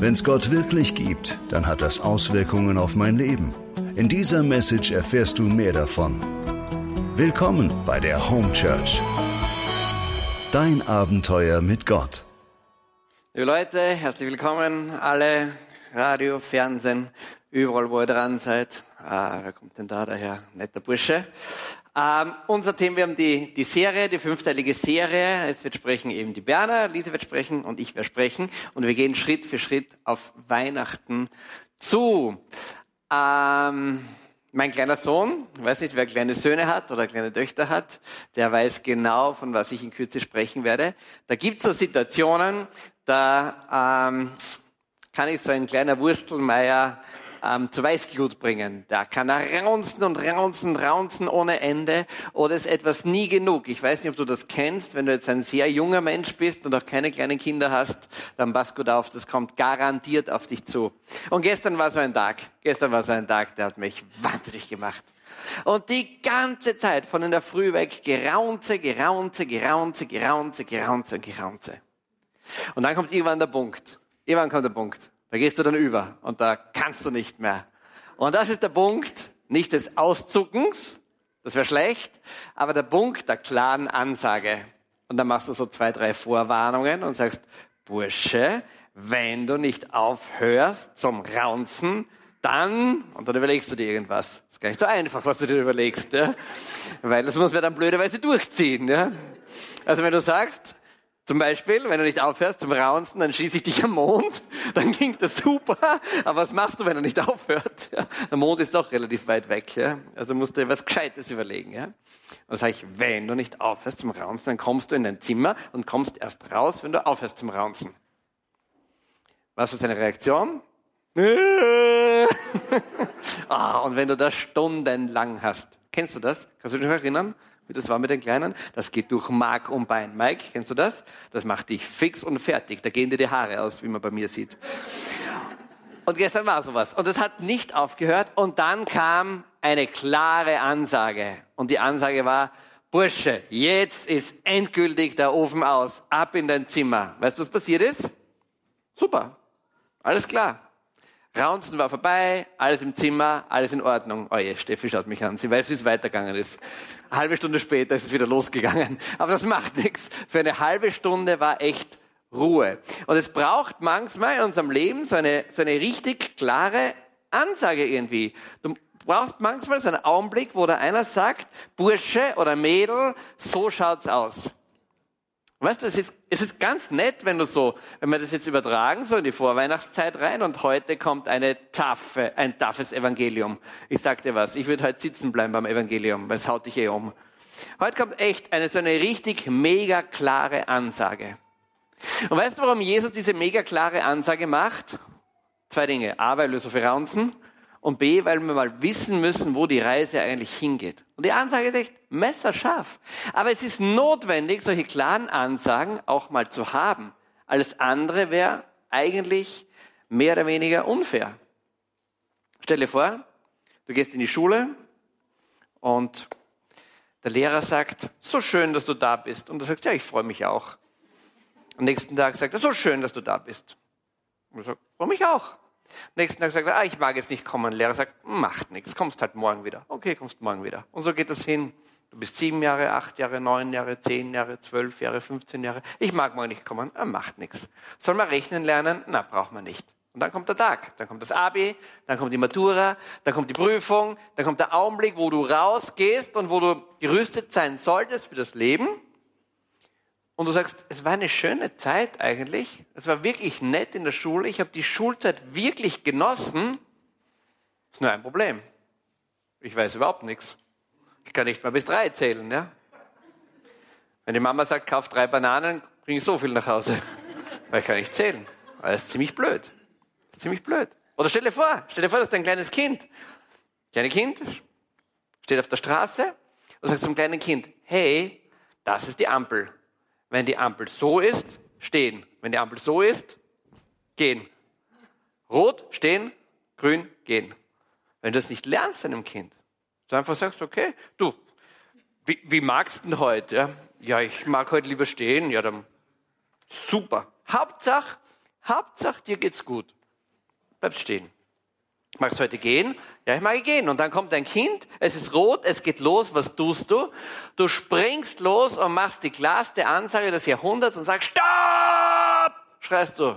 Wenn es Gott wirklich gibt, dann hat das Auswirkungen auf mein Leben. In dieser Message erfährst du mehr davon. Willkommen bei der Home Church. Dein Abenteuer mit Gott. Liebe Leute, herzlich willkommen, alle, Radio, Fernsehen, überall, wo ihr dran seid. Ah, wer kommt denn da, daher? Netter Bursche. Ähm, unser Thema, wir haben die, die Serie, die fünfteilige Serie. Jetzt wird sprechen eben die Berner, Lisa wird sprechen und ich werde sprechen. Und wir gehen Schritt für Schritt auf Weihnachten zu. Ähm, mein kleiner Sohn, ich weiß nicht, wer kleine Söhne hat oder kleine Töchter hat, der weiß genau, von was ich in Kürze sprechen werde. Da gibt es so Situationen, da ähm, kann ich so ein kleiner Wurstelmeier ähm, zu Weißglut bringen. Da kann er raunzen und raunzen, raunzen ohne Ende oder ist etwas nie genug. Ich weiß nicht, ob du das kennst. Wenn du jetzt ein sehr junger Mensch bist und auch keine kleinen Kinder hast, dann pass gut auf, das kommt garantiert auf dich zu. Und gestern war so ein Tag. Gestern war so ein Tag, der hat mich wahnsinnig gemacht. Und die ganze Zeit von in der Früh weg geraunze, geraunze, geraunze, geraunze, geraunze, geraunze. Und dann kommt irgendwann der Punkt. Irgendwann kommt der Punkt. Da gehst du dann über und da kannst du nicht mehr. Und das ist der Punkt, nicht des Auszuckens, das wäre schlecht, aber der Punkt der klaren Ansage. Und dann machst du so zwei, drei Vorwarnungen und sagst, Bursche, wenn du nicht aufhörst zum Raunzen, dann, und dann überlegst du dir irgendwas. Das ist gar nicht so einfach, was du dir überlegst, ja? weil das muss man dann blöderweise durchziehen. Ja? Also wenn du sagst, zum Beispiel, wenn du nicht aufhörst zum Raunzen, dann schieße ich dich am Mond. Dann klingt das super. Aber was machst du, wenn er nicht aufhört? Der Mond ist doch relativ weit weg. Ja? Also musst du dir was Gescheites überlegen. Ja? Und dann sage ich, wenn du nicht aufhörst zum Raunzen, dann kommst du in dein Zimmer und kommst erst raus, wenn du aufhörst zum Raunzen. Was ist deine Reaktion? ah, und wenn du das stundenlang hast. Kennst du das? Kannst du dich noch erinnern? Wie das war mit den Kleinen. Das geht durch Mark und Bein. Mike, kennst du das? Das macht dich fix und fertig. Da gehen dir die Haare aus, wie man bei mir sieht. Und gestern war sowas. Und es hat nicht aufgehört. Und dann kam eine klare Ansage. Und die Ansage war, Bursche, jetzt ist endgültig der Ofen aus. Ab in dein Zimmer. Weißt du, was passiert ist? Super. Alles klar. Raunzen war vorbei, alles im Zimmer, alles in Ordnung. Oh je, Steffi schaut mich an. Sie weiß, wie es weitergegangen ist. Eine halbe Stunde später ist es wieder losgegangen. Aber das macht nichts. Für eine halbe Stunde war echt Ruhe. Und es braucht manchmal in unserem Leben so eine, so eine richtig klare Ansage irgendwie. Du brauchst manchmal so einen Augenblick, wo da einer sagt, Bursche oder Mädel, so schaut's aus. Weißt du, es ist, es ist ganz nett, wenn du so, wenn wir das jetzt übertragen, so in die Vorweihnachtszeit rein und heute kommt eine taffe, ein taffes Evangelium. Ich sag dir was, ich würde heute sitzen bleiben beim Evangelium, weil es haut dich eh um. Heute kommt echt eine so eine richtig mega klare Ansage. Und weißt du, warum Jesus diese mega klare Ansage macht? Zwei Dinge. A, weil wir so viel raunzen und B, weil wir mal wissen müssen, wo die Reise eigentlich hingeht. Und die Ansage ist echt messerscharf. Aber es ist notwendig, solche klaren Ansagen auch mal zu haben. Alles andere wäre eigentlich mehr oder weniger unfair. Stell dir vor, du gehst in die Schule und der Lehrer sagt, so schön, dass du da bist. Und du sagst, ja, ich freue mich auch. Am nächsten Tag sagt er, so schön, dass du da bist. Und du sagst, freue mich auch. Nächsten Tag sagt er, ah, ich mag jetzt nicht kommen. Lehrer sagt, macht nichts, kommst halt morgen wieder. Okay, kommst morgen wieder. Und so geht das hin. Du bist sieben Jahre, acht Jahre, neun Jahre, zehn Jahre, zwölf Jahre, 15 Jahre. Ich mag morgen nicht kommen. Er macht nichts. Soll man rechnen lernen? Na, braucht man nicht. Und dann kommt der Tag, dann kommt das Abi, dann kommt die Matura, dann kommt die Prüfung, dann kommt der Augenblick, wo du rausgehst und wo du gerüstet sein solltest für das Leben und du sagst, es war eine schöne Zeit eigentlich, es war wirklich nett in der Schule, ich habe die Schulzeit wirklich genossen, ist nur ein Problem. Ich weiß überhaupt nichts. Ich kann nicht mal bis drei zählen, ja. Wenn die Mama sagt, kauf drei Bananen, bringe ich so viel nach Hause. Weil ich kann nicht zählen. Das ist ziemlich blöd. ziemlich blöd. Oder stell dir vor, stell dir vor, das ist ein kleines Kind. Kleine Kind steht auf der Straße und sagt zum kleinen Kind, hey, das ist die Ampel. Wenn die Ampel so ist, stehen. Wenn die Ampel so ist, gehen. Rot, stehen, grün, gehen. Wenn du das nicht lernst einem Kind, du einfach sagst, okay, du, wie, wie magst du denn heute? Ja? ja, ich mag heute lieber stehen. Ja, dann super. Hauptsache, Hauptsache, dir geht's gut. Bleib stehen. Magst du heute gehen? Ja, ich mag gehen. Und dann kommt dein Kind, es ist rot, es geht los, was tust du? Du springst los und machst die klarste Ansage des Jahrhunderts und sagst, Stopp! Schreist du.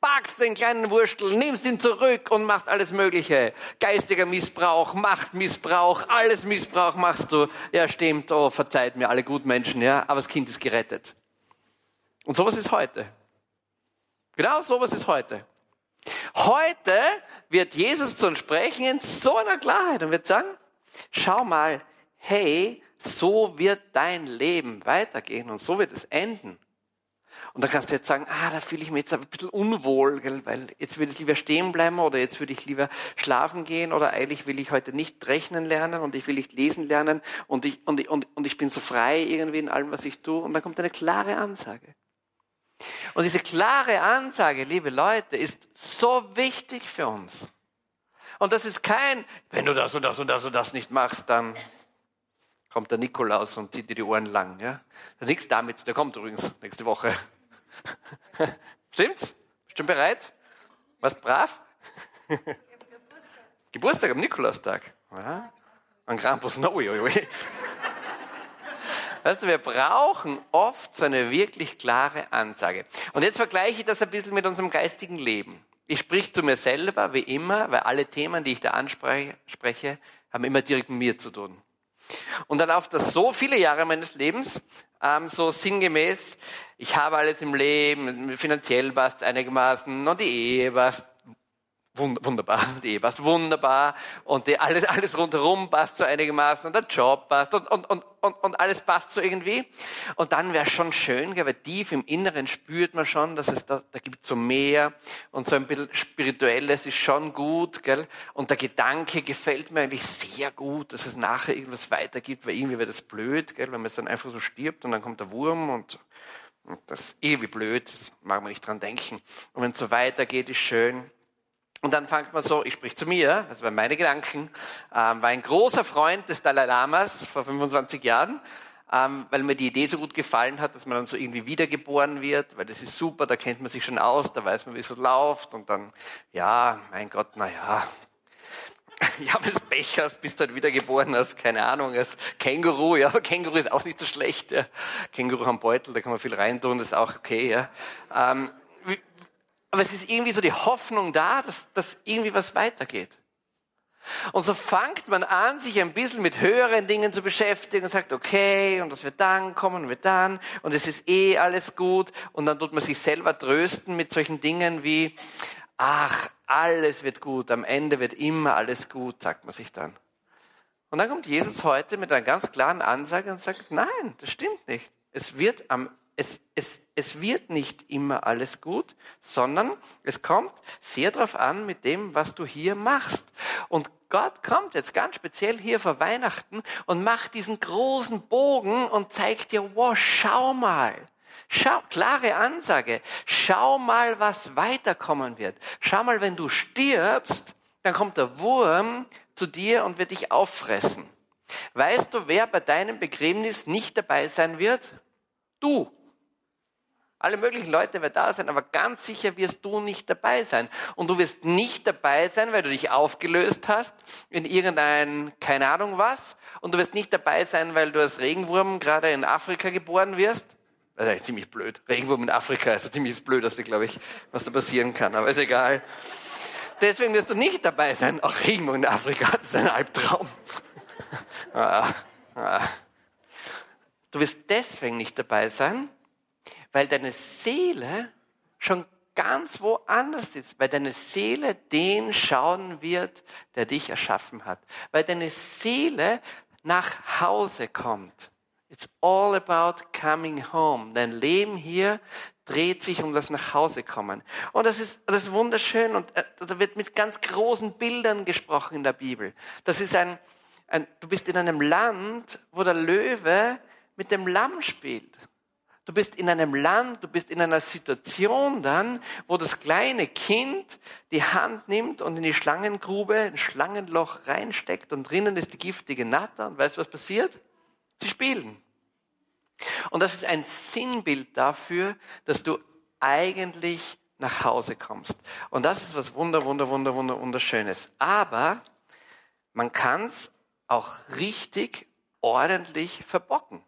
Packst den kleinen Wurstel, nimmst ihn zurück und machst alles Mögliche. Geistiger Missbrauch, Machtmissbrauch, alles Missbrauch machst du. Ja, stimmt, oh, verzeiht mir alle Gutmenschen, ja, aber das Kind ist gerettet. Und sowas ist heute. Genau sowas ist heute. Heute wird Jesus zu uns sprechen in so einer Klarheit und wird sagen, schau mal, hey, so wird dein Leben weitergehen und so wird es enden. Und dann kannst du jetzt sagen, ah, da fühle ich mich jetzt ein bisschen unwohl, gell, weil jetzt würde ich lieber stehen bleiben oder jetzt würde ich lieber schlafen gehen oder eigentlich will ich heute nicht rechnen lernen und ich will nicht lesen lernen und ich, und, ich, und, und ich bin so frei irgendwie in allem, was ich tue. Und dann kommt eine klare Ansage. Und diese klare Ansage, liebe Leute, ist so wichtig für uns. Und das ist kein, wenn du das und das und das und das nicht machst, dann kommt der Nikolaus und zieht dir die Ohren lang. Ja? Das nichts damit, der kommt übrigens nächste Woche. Stimmt's? Bist du bereit? Warst brav? Geburtstag am Nikolaustag. Ja? An Krampus, no, ui, ui. Weißt du, wir brauchen oft so eine wirklich klare Ansage. Und jetzt vergleiche ich das ein bisschen mit unserem geistigen Leben. Ich sprich zu mir selber, wie immer, weil alle Themen, die ich da anspreche, haben immer direkt mit mir zu tun. Und dann läuft das so viele Jahre meines Lebens, ähm, so sinngemäß, ich habe alles im Leben, finanziell passt einigermaßen und die Ehe passt wunderbar, die Ehe passt wunderbar und die, alles, alles rundherum passt so einigermaßen und der Job passt und, und, und, und, und alles passt so irgendwie. Und dann wäre schon schön, weil tief im Inneren spürt man schon, dass es da, da gibt so mehr und so ein bisschen Spirituelles ist schon gut, gell? Und der Gedanke gefällt mir eigentlich sehr gut, dass es nachher irgendwas weitergibt, weil irgendwie wäre das blöd, gell? Wenn man es dann einfach so stirbt und dann kommt der Wurm und und das ist irgendwie blöd, das mag man nicht dran denken. Und wenn es so weitergeht, ist schön. Und dann fängt man so, ich sprich zu mir, das waren meine Gedanken, ähm, war ein großer Freund des Dalai Lamas vor 25 Jahren, ähm, weil mir die Idee so gut gefallen hat, dass man dann so irgendwie wiedergeboren wird, weil das ist super, da kennt man sich schon aus, da weiß man, wie es läuft und dann, ja, mein Gott, na ja, ja, du Pech hast, bist du halt wiedergeboren als, keine Ahnung, als Känguru, ja, aber Känguru ist auch nicht so schlecht, ja. Känguru haben Beutel, da kann man viel reintun, das ist auch okay, ja. Ähm, aber es ist irgendwie so die Hoffnung da, dass, dass irgendwie was weitergeht. Und so fängt man an, sich ein bisschen mit höheren Dingen zu beschäftigen und sagt, okay, und das wird dann kommen, wird dann, und es ist eh alles gut. Und dann tut man sich selber trösten mit solchen Dingen wie, ach, alles wird gut, am Ende wird immer alles gut, sagt man sich dann. Und dann kommt Jesus heute mit einer ganz klaren Ansage und sagt, nein, das stimmt nicht. Es wird am es, es, es wird nicht immer alles gut, sondern es kommt sehr darauf an mit dem, was du hier machst. Und Gott kommt jetzt ganz speziell hier vor Weihnachten und macht diesen großen Bogen und zeigt dir, wow, schau mal. Schau, klare Ansage. Schau mal, was weiterkommen wird. Schau mal, wenn du stirbst, dann kommt der Wurm zu dir und wird dich auffressen. Weißt du, wer bei deinem Begräbnis nicht dabei sein wird? Du. Alle möglichen Leute werden da sein, aber ganz sicher wirst du nicht dabei sein. Und du wirst nicht dabei sein, weil du dich aufgelöst hast in irgendein, keine Ahnung was. Und du wirst nicht dabei sein, weil du als Regenwurm gerade in Afrika geboren wirst. Das ist eigentlich ziemlich blöd. Regenwurm in Afrika ist ziemlich blöd, das glaube ich, was da passieren kann, aber ist egal. Deswegen wirst du nicht dabei sein. Auch Regenwurm in Afrika, ist ein Albtraum. Ah, ah. Du wirst deswegen nicht dabei sein, weil deine Seele schon ganz woanders ist, weil deine Seele den schauen wird, der dich erschaffen hat, weil deine Seele nach Hause kommt. It's all about coming home. Dein Leben hier dreht sich um das Nachhausekommen. Und das ist, das ist wunderschön und äh, da wird mit ganz großen Bildern gesprochen in der Bibel. Das ist ein, ein, du bist in einem Land, wo der Löwe mit dem Lamm spielt. Du bist in einem Land, du bist in einer Situation dann, wo das kleine Kind die Hand nimmt und in die Schlangengrube, ein Schlangenloch reinsteckt und drinnen ist die giftige Natter und weißt du, was passiert? Sie spielen. Und das ist ein Sinnbild dafür, dass du eigentlich nach Hause kommst. Und das ist was wunder, wunder, wunder, wunder, wunderschönes. Aber man kann es auch richtig ordentlich verbocken.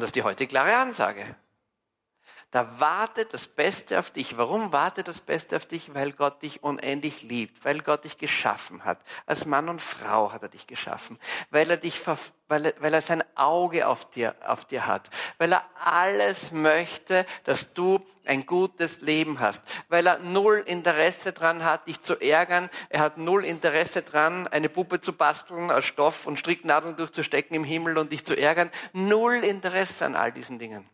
Und das ist die heute klare Ansage. Da wartet das Beste auf dich. Warum wartet das Beste auf dich? Weil Gott dich unendlich liebt, weil Gott dich geschaffen hat. Als Mann und Frau hat er dich geschaffen, weil er dich, weil er, weil er sein Auge auf dir, auf dir hat, weil er alles möchte, dass du ein gutes Leben hast, weil er null Interesse dran hat, dich zu ärgern. Er hat null Interesse dran, eine Puppe zu basteln aus Stoff und Stricknadeln durchzustecken im Himmel und dich zu ärgern. Null Interesse an all diesen Dingen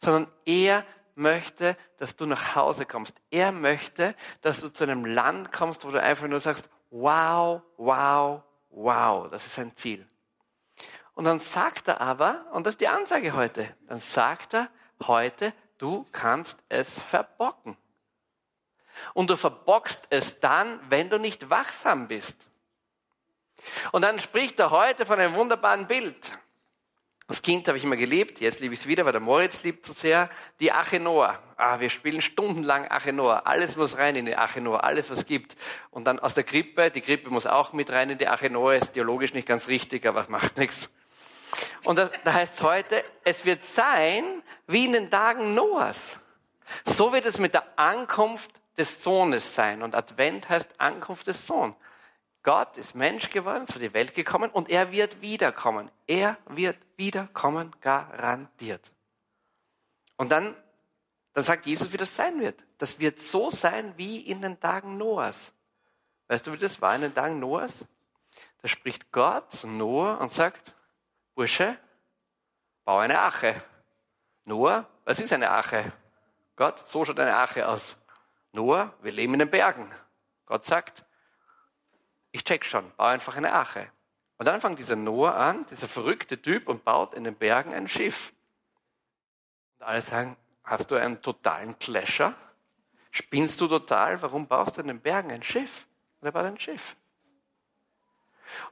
sondern er möchte, dass du nach Hause kommst. Er möchte, dass du zu einem Land kommst, wo du einfach nur sagst, wow, wow, wow, das ist ein Ziel. Und dann sagt er aber, und das ist die Ansage heute, dann sagt er heute, du kannst es verbocken. Und du verbockst es dann, wenn du nicht wachsam bist. Und dann spricht er heute von einem wunderbaren Bild. Als Kind habe ich immer geliebt, jetzt liebe ich es wieder, weil der Moritz liebt so sehr, die Ache Noah. Ah, wir spielen stundenlang Ache Noah. Alles muss rein in die Ache Noah, alles was gibt. Und dann aus der Krippe, die Krippe muss auch mit rein in die Ache Noah, ist theologisch nicht ganz richtig, aber macht nichts. Und das, da heißt heute, es wird sein wie in den Tagen Noahs. So wird es mit der Ankunft des Sohnes sein. Und Advent heißt Ankunft des Sohnes. Gott ist Mensch geworden, zu die Welt gekommen und er wird wiederkommen. Er wird wiederkommen, garantiert. Und dann, dann sagt Jesus, wie das sein wird. Das wird so sein wie in den Tagen Noahs. Weißt du, wie das war in den Tagen Noahs? Da spricht Gott zu Noah und sagt, Bursche, bau eine Ache. Noah, was ist eine Ache? Gott, so schaut eine Ache aus. Noah, wir leben in den Bergen. Gott sagt, ich check schon, baue einfach eine Ache. Und dann fängt dieser Noah an, dieser verrückte Typ, und baut in den Bergen ein Schiff. Und alle sagen, hast du einen totalen Clasher? Spinnst du total? Warum baust du in den Bergen ein Schiff? Und er baut ein Schiff.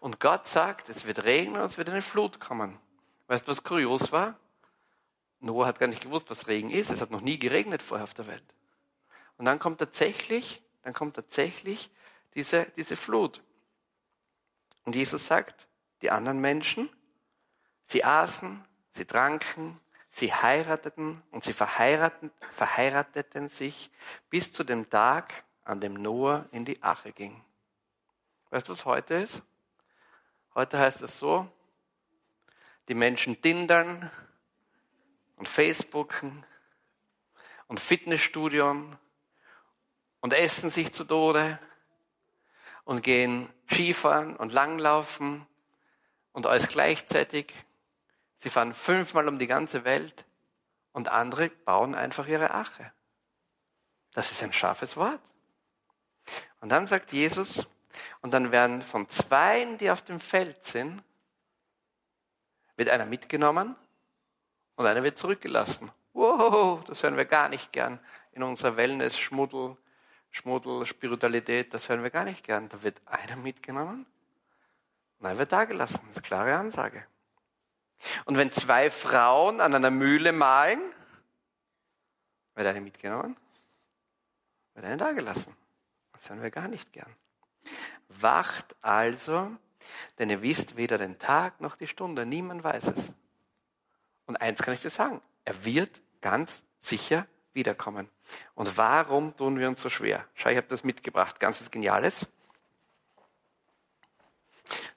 Und Gott sagt, es wird regnen und es wird eine Flut kommen. Weißt du, was kurios war? Noah hat gar nicht gewusst, was Regen ist. Es hat noch nie geregnet vorher auf der Welt. Und dann kommt tatsächlich, dann kommt tatsächlich diese, diese Flut. Und Jesus sagt, die anderen Menschen, sie aßen, sie tranken, sie heirateten und sie verheirateten, verheirateten sich bis zu dem Tag, an dem Noah in die Ache ging. Weißt du, was heute ist? Heute heißt es so, die Menschen tindern und Facebooken und Fitnessstudion und essen sich zu Tode und gehen Skifahren und Langlaufen und alles gleichzeitig. Sie fahren fünfmal um die ganze Welt und andere bauen einfach ihre Ache. Das ist ein scharfes Wort. Und dann sagt Jesus, und dann werden von Zweien, die auf dem Feld sind, wird einer mitgenommen und einer wird zurückgelassen. Wow, das hören wir gar nicht gern in unserer Wellness-Schmuddel- Schmuddel, Spiritualität, das hören wir gar nicht gern. Da wird einer mitgenommen und einer wird da gelassen. Das ist eine klare Ansage. Und wenn zwei Frauen an einer Mühle malen, wird eine mitgenommen, wird eine da gelassen. Das hören wir gar nicht gern. Wacht also, denn ihr wisst weder den Tag noch die Stunde. Niemand weiß es. Und eins kann ich dir sagen. Er wird ganz sicher wiederkommen. Und warum tun wir uns so schwer? Schau, ich habe das mitgebracht, ganz was Geniales.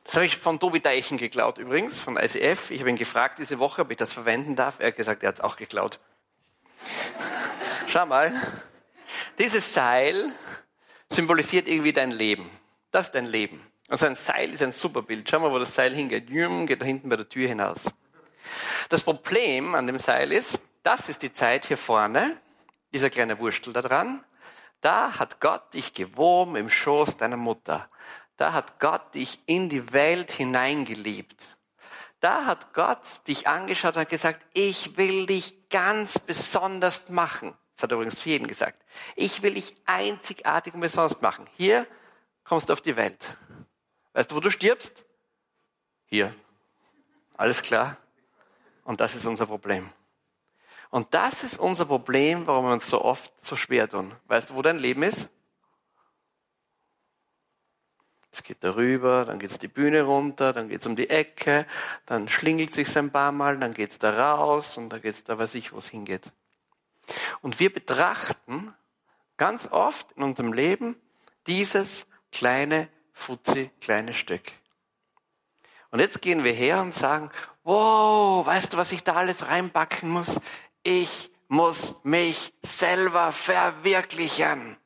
Das habe ich von Tobi Deichen geklaut übrigens, von ICF. Ich habe ihn gefragt diese Woche, ob ich das verwenden darf. Er hat gesagt, er hat es auch geklaut. Schau mal, dieses Seil symbolisiert irgendwie dein Leben. Das ist dein Leben. Also ein Seil ist ein super Bild. Schau mal, wo das Seil hingeht. Jüm, geht da hinten bei der Tür hinaus. Das Problem an dem Seil ist, das ist die Zeit hier vorne, dieser kleine Wurstel da dran. Da hat Gott dich gewoben im Schoß deiner Mutter. Da hat Gott dich in die Welt hineingeliebt. Da hat Gott dich angeschaut und gesagt, ich will dich ganz besonders machen. Das hat er übrigens für jeden gesagt. Ich will dich einzigartig und besonders machen. Hier kommst du auf die Welt. Weißt du, wo du stirbst? Hier. Alles klar? Und das ist unser Problem. Und das ist unser Problem, warum wir uns so oft so schwer tun. Weißt du, wo dein Leben ist? Es geht darüber, dann geht's die Bühne runter, dann geht's um die Ecke, dann schlingelt sich's ein paar Mal, dann geht's da raus und da geht's da weiß ich, wo es hingeht. Und wir betrachten ganz oft in unserem Leben dieses kleine, futzi, kleine Stück. Und jetzt gehen wir her und sagen, wow, weißt du, was ich da alles reinbacken muss? Ich muss mich selber verwirklichen.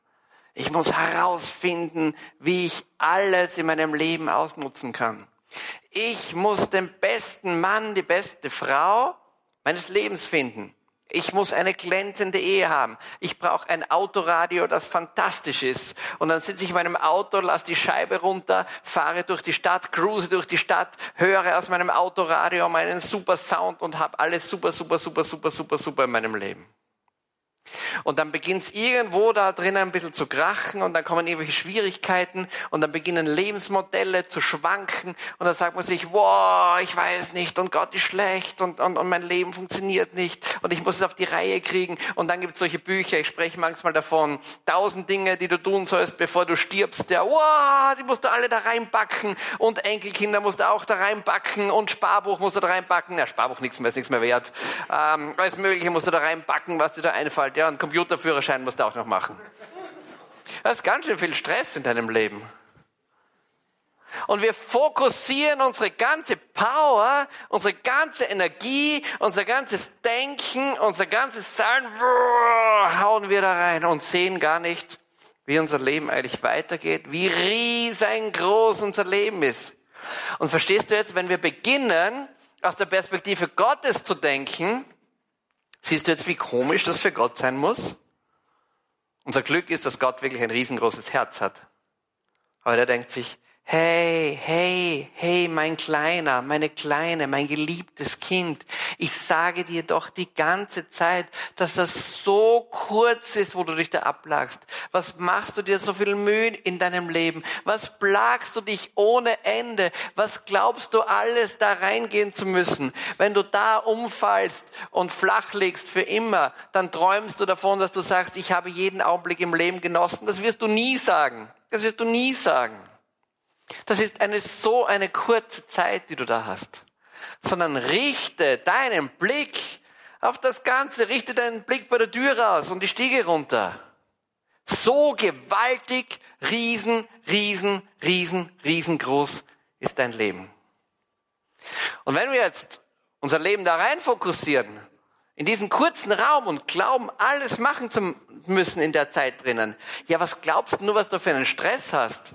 Ich muss herausfinden, wie ich alles in meinem Leben ausnutzen kann. Ich muss den besten Mann, die beste Frau meines Lebens finden. Ich muss eine glänzende Ehe haben. Ich brauche ein Autoradio, das fantastisch ist. Und dann sitze ich in meinem Auto, lasse die Scheibe runter, fahre durch die Stadt, cruise durch die Stadt, höre aus meinem Autoradio meinen super Sound und habe alles super, super, super, super, super, super in meinem Leben. Und dann beginnt es irgendwo da drinnen ein bisschen zu krachen und dann kommen irgendwelche Schwierigkeiten und dann beginnen Lebensmodelle zu schwanken und dann sagt man sich, wow, ich weiß nicht und Gott ist schlecht und, und, und mein Leben funktioniert nicht und ich muss es auf die Reihe kriegen. Und dann gibt es solche Bücher, ich spreche manchmal davon, tausend Dinge, die du tun sollst, bevor du stirbst. Ja, wow, die musst du alle da reinbacken und Enkelkinder musst du auch da reinbacken und Sparbuch musst du da reinbacken. Ja, Sparbuch nichts mehr, ist nichts mehr wert. Ähm, alles Mögliche musst du da reinbacken, was dir da einfällt ja, einen Computerführerschein musst du auch noch machen. Das ist ganz schön viel Stress in deinem Leben. Und wir fokussieren unsere ganze Power, unsere ganze Energie, unser ganzes Denken, unser ganzes Sein, hauen wir da rein und sehen gar nicht, wie unser Leben eigentlich weitergeht, wie riesengroß unser Leben ist. Und verstehst du jetzt, wenn wir beginnen, aus der Perspektive Gottes zu denken, Siehst du jetzt, wie komisch das für Gott sein muss? Unser Glück ist, dass Gott wirklich ein riesengroßes Herz hat. Aber der denkt sich, Hey, hey, hey, mein Kleiner, meine Kleine, mein geliebtes Kind, ich sage dir doch die ganze Zeit, dass das so kurz ist, wo du dich da ablagst. Was machst du dir so viel Mühe in deinem Leben? Was plagst du dich ohne Ende? Was glaubst du alles da reingehen zu müssen? Wenn du da umfallst und flach legst für immer, dann träumst du davon, dass du sagst, ich habe jeden Augenblick im Leben genossen. Das wirst du nie sagen. Das wirst du nie sagen. Das ist eine so eine kurze Zeit, die du da hast. Sondern richte deinen Blick auf das Ganze, richte deinen Blick bei der Tür raus und die Stiege runter. So gewaltig, riesen, riesen, riesen, riesengroß ist dein Leben. Und wenn wir jetzt unser Leben da rein fokussieren, in diesen kurzen Raum und glauben, alles machen zu müssen in der Zeit drinnen, ja, was glaubst du nur, was du für einen Stress hast?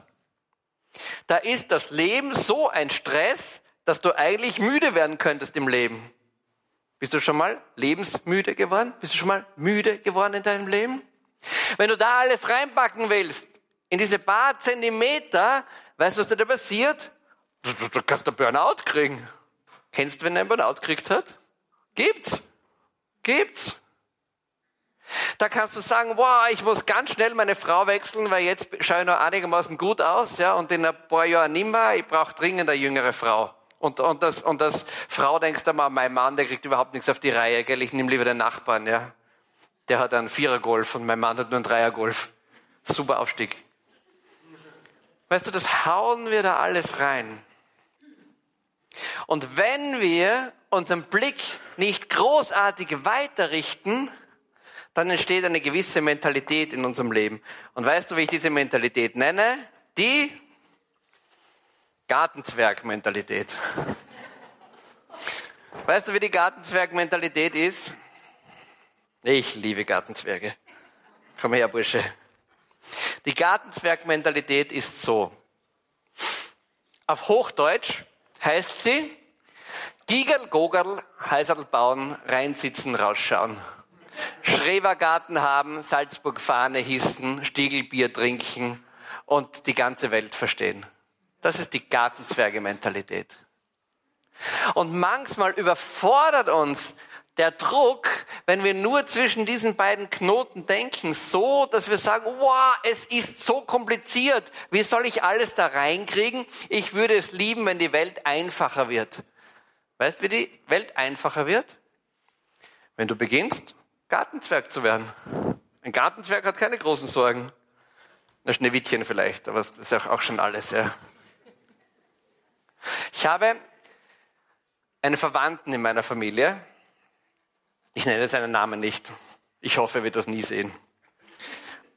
Da ist das Leben so ein Stress, dass du eigentlich müde werden könntest im Leben. Bist du schon mal lebensmüde geworden? Bist du schon mal müde geworden in deinem Leben? Wenn du da alles reinpacken willst, in diese paar Zentimeter, weißt du, was da passiert? Du, du, du kannst einen Burnout kriegen. Kennst du, wenn einen Burnout gekriegt hat? Gibt's. Gibt's. Da kannst du sagen, wow, ich muss ganz schnell meine Frau wechseln, weil jetzt schaue ich noch einigermaßen gut aus, ja, und in ein paar Jahren nimmer, ich brauche dringend eine jüngere Frau. Und, und, das, und das Frau denkst du mal, mein Mann, der kriegt überhaupt nichts auf die Reihe, gell, ich nehme lieber den Nachbarn, ja. Der hat einen Vierergolf und mein Mann hat nur einen Dreiergolf. Super Aufstieg. Weißt du, das hauen wir da alles rein. Und wenn wir unseren Blick nicht großartig weiterrichten, dann entsteht eine gewisse Mentalität in unserem Leben. Und weißt du, wie ich diese Mentalität nenne? Die Gartenzwerg-Mentalität. Weißt du, wie die Gartenzwerg-Mentalität ist? Ich liebe Gartenzwerge. Komm her, Bursche. Die Gartenzwerg-Mentalität ist so. Auf Hochdeutsch heißt sie, Gigerl, Gogerl, Heiserl bauen, reinsitzen, rausschauen. Schrebergarten haben, Salzburg Fahne hissen, Stiegelbier trinken und die ganze Welt verstehen. Das ist die Gartenzwerge-Mentalität. Und manchmal überfordert uns der Druck, wenn wir nur zwischen diesen beiden Knoten denken, so, dass wir sagen, wow, es ist so kompliziert. Wie soll ich alles da reinkriegen? Ich würde es lieben, wenn die Welt einfacher wird. Weißt du, wie die Welt einfacher wird? Wenn du beginnst, Gartenzwerg zu werden. Ein Gartenzwerg hat keine großen Sorgen. Ein Schneewittchen vielleicht, aber das ist auch schon alles, ja. Ich habe einen Verwandten in meiner Familie. Ich nenne seinen Namen nicht. Ich hoffe, er wird das nie sehen.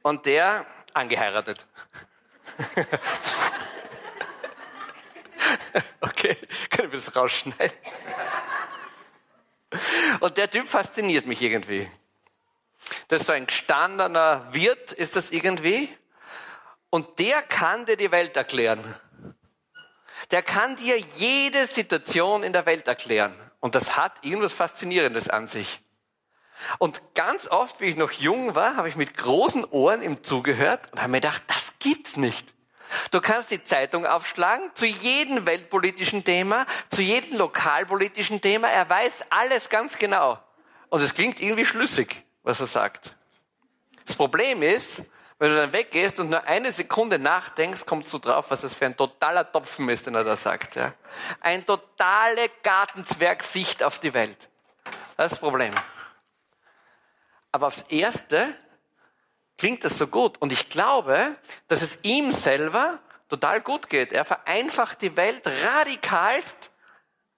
Und der angeheiratet. okay, können wir das rausschneiden? Und der Typ fasziniert mich irgendwie. Das ist so ein gestandener Wirt, ist das irgendwie. Und der kann dir die Welt erklären. Der kann dir jede Situation in der Welt erklären. Und das hat irgendwas Faszinierendes an sich. Und ganz oft, wie ich noch jung war, habe ich mit großen Ohren ihm zugehört und habe mir gedacht, das gibt's nicht. Du kannst die Zeitung aufschlagen zu jedem weltpolitischen Thema, zu jedem lokalpolitischen Thema. Er weiß alles ganz genau. Und es klingt irgendwie schlüssig, was er sagt. Das Problem ist, wenn du dann weggehst und nur eine Sekunde nachdenkst, kommst du drauf, was das für ein totaler Topfen ist, den er da sagt. Ja? Ein totale Gartenzwergsicht auf die Welt. Das ist das Problem. Aber aufs Erste klingt das so gut. Und ich glaube, dass es ihm selber total gut geht. Er vereinfacht die Welt radikalst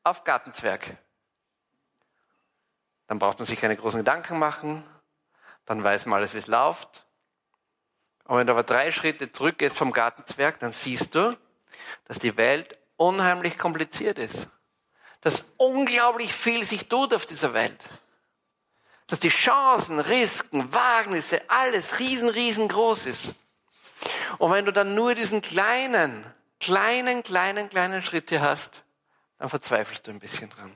auf Gartenzwerg. Dann braucht man sich keine großen Gedanken machen. Dann weiß man alles, wie es läuft. Und wenn du aber drei Schritte zurückgehst vom Gartenzwerg, dann siehst du, dass die Welt unheimlich kompliziert ist. Dass unglaublich viel sich tut auf dieser Welt. Dass die Chancen, Risiken, Wagnisse, alles riesen, riesengroß ist. Und wenn du dann nur diesen kleinen, kleinen, kleinen, kleinen Schritt hier hast, dann verzweifelst du ein bisschen dran.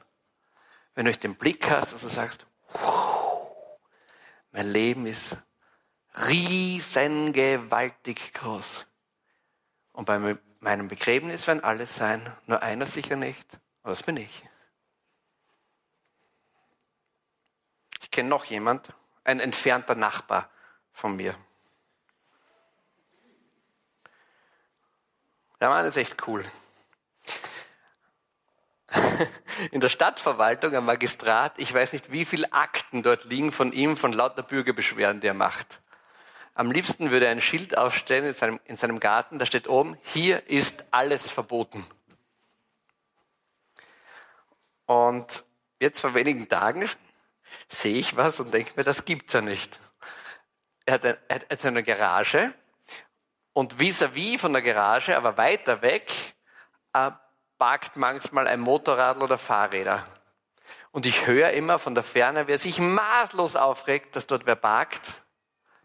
Wenn du den Blick hast, dass du sagst, mein Leben ist riesengewaltig groß. Und bei meinem Begräbnis werden alles sein, nur einer sicher nicht, und das bin ich. Ich kenne noch jemand, ein entfernter Nachbar von mir. Der Mann ist echt cool. In der Stadtverwaltung, am Magistrat, ich weiß nicht, wie viele Akten dort liegen von ihm, von lauter Bürgerbeschwerden, die er macht. Am liebsten würde er ein Schild aufstellen in seinem, in seinem Garten, da steht oben, hier ist alles verboten. Und jetzt vor wenigen Tagen sehe ich was und denke mir, das gibt's ja nicht. Er hat, ein, er hat eine Garage und vis-à-vis -vis von der Garage, aber weiter weg, äh, parkt manchmal ein Motorrad oder Fahrräder. Und ich höre immer von der Ferne, wer sich maßlos aufregt, dass dort wer parkt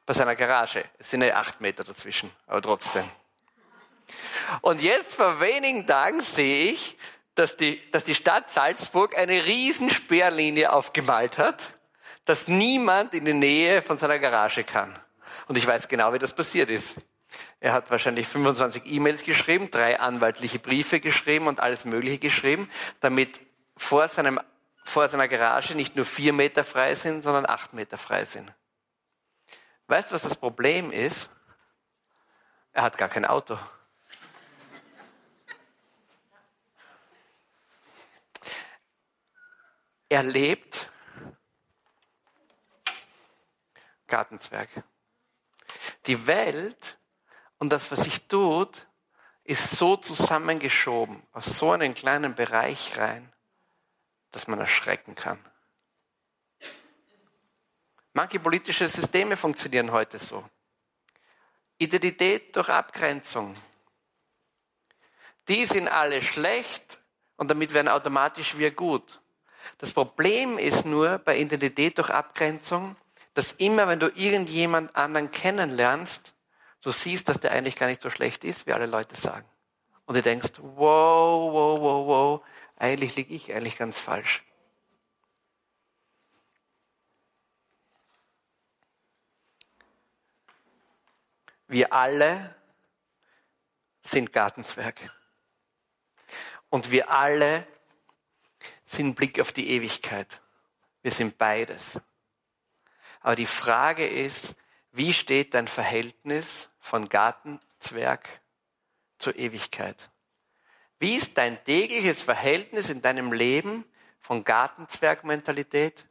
bei seiner Garage. Es sind ja acht Meter dazwischen, aber trotzdem. Und jetzt vor wenigen Tagen sehe ich, dass die, dass die Stadt Salzburg eine riesen Sperrlinie aufgemalt hat, dass niemand in die Nähe von seiner Garage kann. Und ich weiß genau, wie das passiert ist. Er hat wahrscheinlich 25 E-Mails geschrieben, drei anwaltliche Briefe geschrieben und alles Mögliche geschrieben, damit vor, seinem, vor seiner Garage nicht nur vier Meter frei sind, sondern acht Meter frei sind. Weißt du, was das Problem ist? Er hat gar kein Auto. Er lebt Gartenzwerg. Die Welt und das, was sich tut, ist so zusammengeschoben, aus so einen kleinen Bereich rein, dass man erschrecken kann. Manche politische Systeme funktionieren heute so. Identität durch Abgrenzung. Die sind alle schlecht und damit werden automatisch wir gut. Das Problem ist nur bei Identität durch Abgrenzung, dass immer, wenn du irgendjemand anderen kennenlernst, du siehst, dass der eigentlich gar nicht so schlecht ist, wie alle Leute sagen. Und du denkst, wow, wow, wow, wow, eigentlich liege ich eigentlich ganz falsch. Wir alle sind Gartenzwerg. Und wir alle sind Blick auf die Ewigkeit. Wir sind beides. Aber die Frage ist, wie steht dein Verhältnis von Gartenzwerg zur Ewigkeit? Wie ist dein tägliches Verhältnis in deinem Leben von Gartenzwergmentalität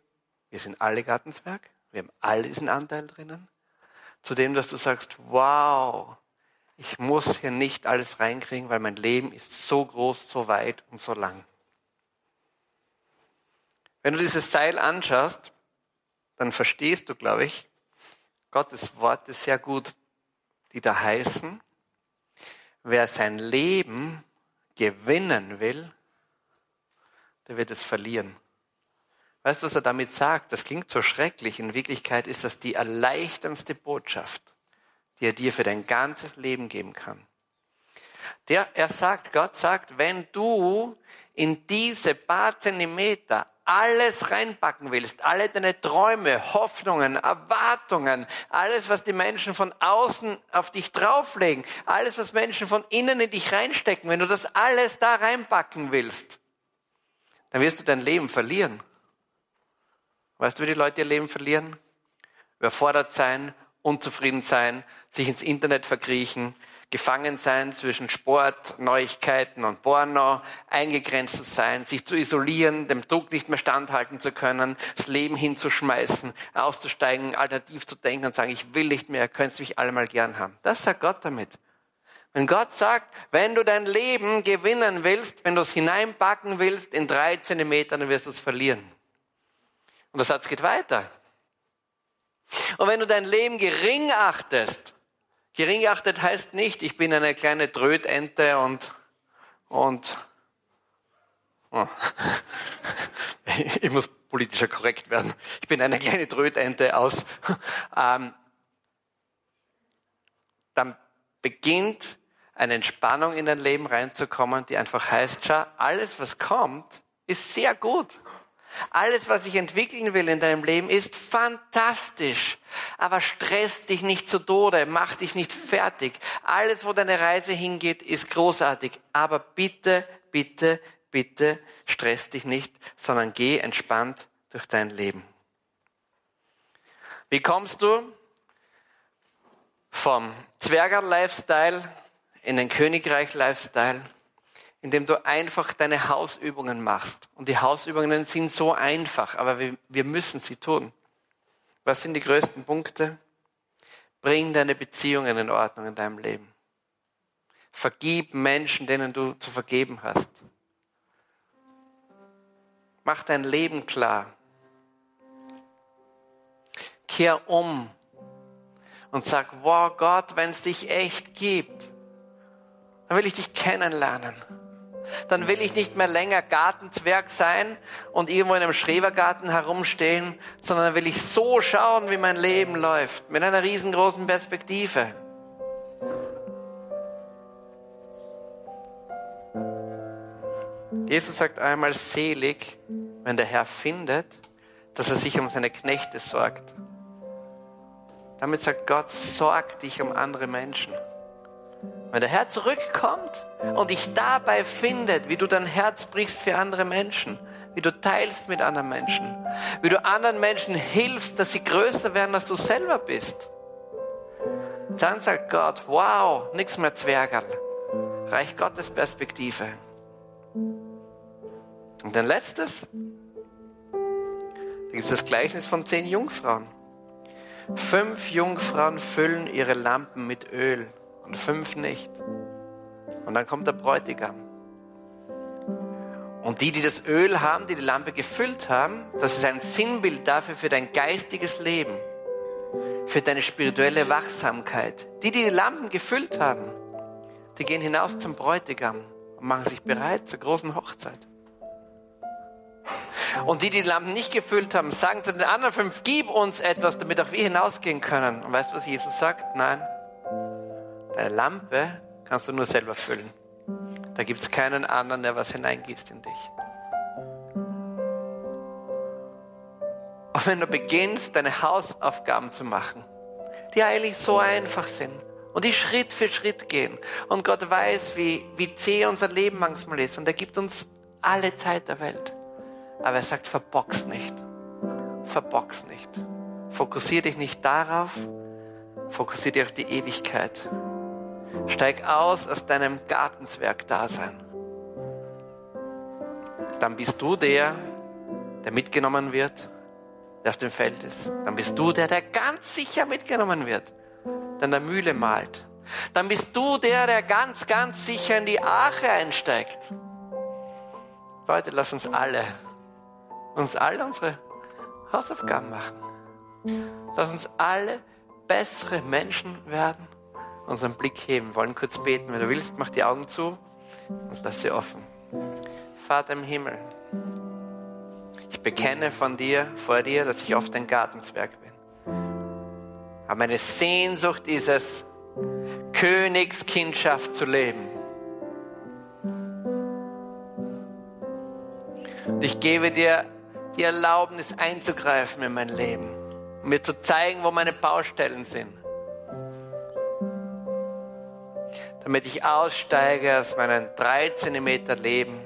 wir sind alle Gartenzwerg, wir haben alle diesen Anteil drinnen, zu dem, dass du sagst, wow, ich muss hier nicht alles reinkriegen, weil mein Leben ist so groß, so weit und so lang. Wenn du dieses Seil anschaust, dann verstehst du, glaube ich, Gottes Worte sehr gut, die da heißen, wer sein Leben gewinnen will, der wird es verlieren. Weißt du, was er damit sagt? Das klingt so schrecklich. In Wirklichkeit ist das die erleichterndste Botschaft, die er dir für dein ganzes Leben geben kann. Der, er sagt, Gott sagt, wenn du in diese paar Zentimeter alles reinpacken willst, alle deine Träume, Hoffnungen, Erwartungen, alles, was die Menschen von außen auf dich drauflegen, alles, was Menschen von innen in dich reinstecken, wenn du das alles da reinpacken willst, dann wirst du dein Leben verlieren. Weißt du, wie die Leute ihr Leben verlieren? Überfordert sein, unzufrieden sein, sich ins Internet verkriechen, gefangen sein zwischen Sport, Neuigkeiten und Porno, eingegrenzt zu sein, sich zu isolieren, dem Druck nicht mehr standhalten zu können, das Leben hinzuschmeißen, auszusteigen, alternativ zu denken und sagen, ich will nicht mehr, könnt mich alle mal gern haben. Das sagt Gott damit. Wenn Gott sagt, wenn du dein Leben gewinnen willst, wenn du es hineinpacken willst in drei Zentimeter, dann wirst du es verlieren. Und der Satz geht weiter. Und wenn du dein Leben gering achtest, gering achtet heißt nicht, ich bin eine kleine Trötente und, und, oh. ich muss politischer korrekt werden. Ich bin eine kleine Trötente aus, ähm, dann beginnt eine Entspannung in dein Leben reinzukommen, die einfach heißt, schau, alles was kommt, ist sehr gut. Alles, was ich entwickeln will in deinem Leben, ist fantastisch. Aber stress dich nicht zu Tode, mach dich nicht fertig. Alles, wo deine Reise hingeht, ist großartig. Aber bitte, bitte, bitte stress dich nicht, sondern geh entspannt durch dein Leben. Wie kommst du vom Zwerger-Lifestyle in den Königreich-Lifestyle? Indem du einfach deine Hausübungen machst. Und die Hausübungen sind so einfach, aber wir, wir müssen sie tun. Was sind die größten Punkte? Bring deine Beziehungen in Ordnung in deinem Leben. Vergib Menschen, denen du zu vergeben hast. Mach dein Leben klar. Kehr um und sag, wow Gott, wenn es dich echt gibt, dann will ich dich kennenlernen dann will ich nicht mehr länger Gartenzwerg sein und irgendwo in einem Schrebergarten herumstehen, sondern will ich so schauen, wie mein Leben läuft, mit einer riesengroßen Perspektive. Jesus sagt einmal selig, wenn der Herr findet, dass er sich um seine Knechte sorgt. Damit sagt Gott, sorg dich um andere Menschen. Wenn der Herr zurückkommt und dich dabei findet, wie du dein Herz brichst für andere Menschen, wie du teilst mit anderen Menschen, wie du anderen Menschen hilfst, dass sie größer werden, als du selber bist, dann sagt Gott, wow, nichts mehr Zwergerl. Reich Gottes Perspektive. Und dann letztes, da gibt es das Gleichnis von zehn Jungfrauen. Fünf Jungfrauen füllen ihre Lampen mit Öl und fünf nicht. Und dann kommt der Bräutigam. Und die, die das Öl haben, die die Lampe gefüllt haben, das ist ein Sinnbild dafür für dein geistiges Leben, für deine spirituelle Wachsamkeit. Die, die die Lampen gefüllt haben, die gehen hinaus zum Bräutigam und machen sich bereit zur großen Hochzeit. Und die, die die Lampen nicht gefüllt haben, sagen zu den anderen fünf, gib uns etwas, damit auch wir hinausgehen können. Und weißt du, was Jesus sagt? Nein, Deine Lampe kannst du nur selber füllen. Da gibt es keinen anderen, der was hineingießt in dich. Und wenn du beginnst, deine Hausaufgaben zu machen, die eigentlich so einfach sind und die Schritt für Schritt gehen und Gott weiß, wie, wie zäh unser Leben manchmal ist und er gibt uns alle Zeit der Welt. Aber er sagt, verbox nicht. Verbox nicht. Fokussier dich nicht darauf, fokussier dich auf die Ewigkeit. Steig aus aus deinem Gartenzwerg-Dasein. Dann bist du der, der mitgenommen wird, der auf dem Feld ist. Dann bist du der, der ganz sicher mitgenommen wird, der in der Mühle malt. Dann bist du der, der ganz, ganz sicher in die Arche einsteigt. Leute, lass uns alle, uns alle unsere Hausaufgaben machen. Lass uns alle bessere Menschen werden, unseren Blick heben. Wollen kurz beten. Wenn du willst, mach die Augen zu und lass sie offen. Vater im Himmel, ich bekenne von dir, vor dir, dass ich oft ein Gartenzwerg bin. Aber meine Sehnsucht ist es, Königskindschaft zu leben. Und ich gebe dir die Erlaubnis einzugreifen in mein Leben, um mir zu zeigen, wo meine Baustellen sind. Damit ich aussteige aus meinem 3 Zentimeter Leben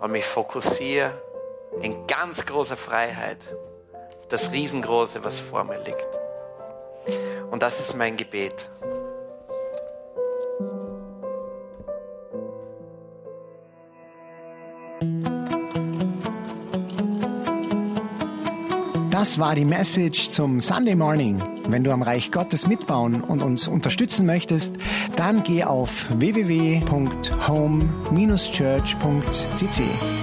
und mich fokussiere in ganz großer Freiheit auf das Riesengroße, was vor mir liegt. Und das ist mein Gebet. Das war die Message zum Sunday Morning. Wenn du am Reich Gottes mitbauen und uns unterstützen möchtest, dann geh auf www.home-church.cc.